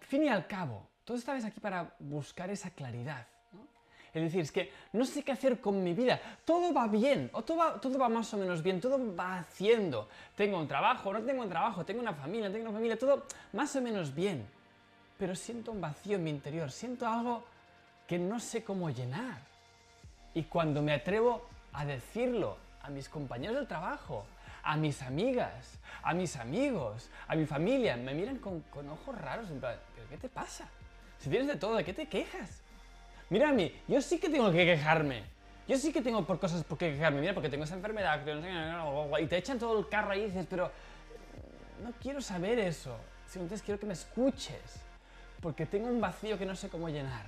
al fin y al cabo, todos estáis aquí para buscar esa claridad. Es decir, es que no sé qué hacer con mi vida. Todo va bien, o todo va, todo va más o menos bien, todo va haciendo. Tengo un trabajo, no tengo un trabajo, tengo una familia, tengo una familia, todo más o menos bien. Pero siento un vacío en mi interior, siento algo que no sé cómo llenar. Y cuando me atrevo a decirlo a mis compañeros del trabajo, a mis amigas, a mis amigos, a mi familia, me miran con, ojos raros, en plan, ¿pero qué te pasa? Si tienes de todo, ¿de qué te quejas? Mira a mí, yo sí que tengo que quejarme. Yo sí que tengo por cosas por qué quejarme. Mira, porque tengo esa enfermedad, y te echan todo el carro ahí y dices, pero no quiero saber eso. Simplemente quiero que me escuches. Porque tengo un vacío que no sé cómo llenar.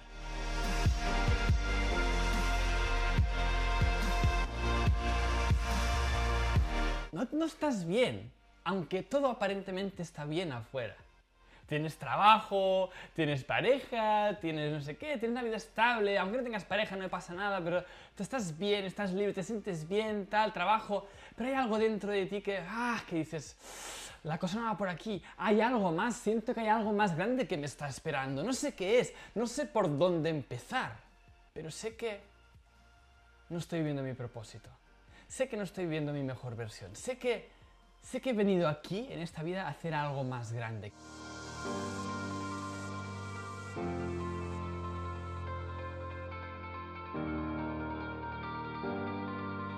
No, estás bien, aunque todo aparentemente está bien afuera. Tienes trabajo, tienes pareja, tienes no sé qué, tienes una vida estable, aunque no tengas pareja no pasa nada, pero tú estás bien, estás libre, te sientes bien, tal, trabajo, pero hay algo dentro de ti que, ah, que dices, la cosa no va por aquí, hay algo más, siento que hay algo más grande que me está esperando, no sé qué es, no sé por dónde empezar, pero sé que no estoy viviendo mi propósito, sé que no estoy viviendo mi mejor versión, sé que, sé que he venido aquí en esta vida a hacer algo más grande.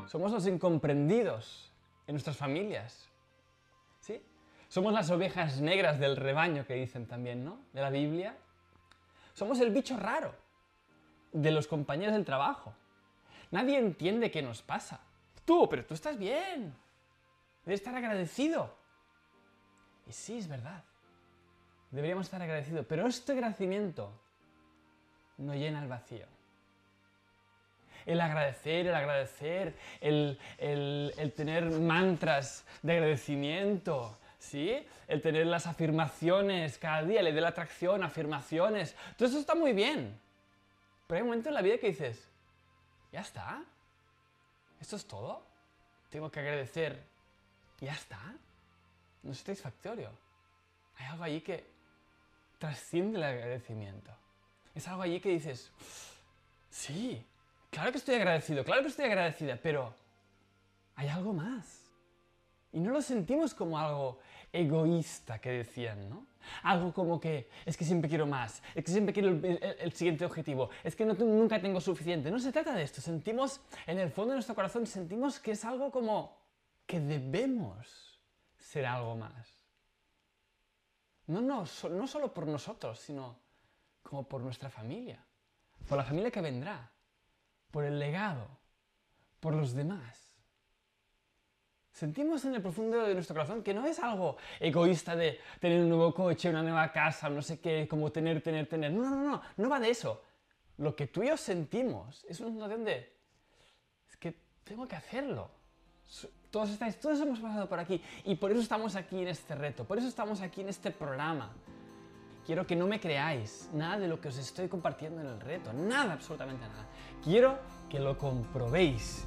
Somos los incomprendidos en nuestras familias. ¿Sí? Somos las ovejas negras del rebaño que dicen también, ¿no? De la Biblia. Somos el bicho raro de los compañeros del trabajo. Nadie entiende qué nos pasa. Tú, pero tú estás bien. Debes estar agradecido. Y sí, es verdad deberíamos estar agradecidos, pero este agradecimiento no llena el vacío. El agradecer, el agradecer, el, tener mantras de agradecimiento, ¿sí? El tener las afirmaciones cada día, le de la atracción, afirmaciones, todo eso está muy bien. Pero hay un en la vida que dices, ya está, esto es todo, tengo que agradecer, ya está, no es satisfactorio. Hay algo allí que trasciende el agradecimiento. Es algo allí que dices, sí, claro que estoy agradecido, claro que estoy agradecida, pero hay algo más. Y no lo sentimos como algo egoísta que decían, ¿no? Algo como que es que siempre quiero más, es que siempre quiero el, siguiente objetivo, es que nunca tengo suficiente. No se trata de esto, sentimos, en el fondo de nuestro corazón, sentimos que es algo como que debemos ser algo más. No, no, no solo por nosotros, sino como por nuestra familia, por la familia que vendrá, por el legado, por los demás. Sentimos en el profundo de nuestro corazón que no es algo egoísta de tener un nuevo coche, una nueva casa, no sé qué, como tener, tener, tener. No, no, no, no va de eso. Lo que tú y yo sentimos es una sensación de, es que tengo que hacerlo. Todos estáis, todos hemos pasado por aquí y por eso estamos aquí en este reto, por eso estamos aquí en este programa. Quiero que no me creáis nada de lo que os estoy compartiendo en el reto, nada, absolutamente nada. Quiero que lo comprobéis.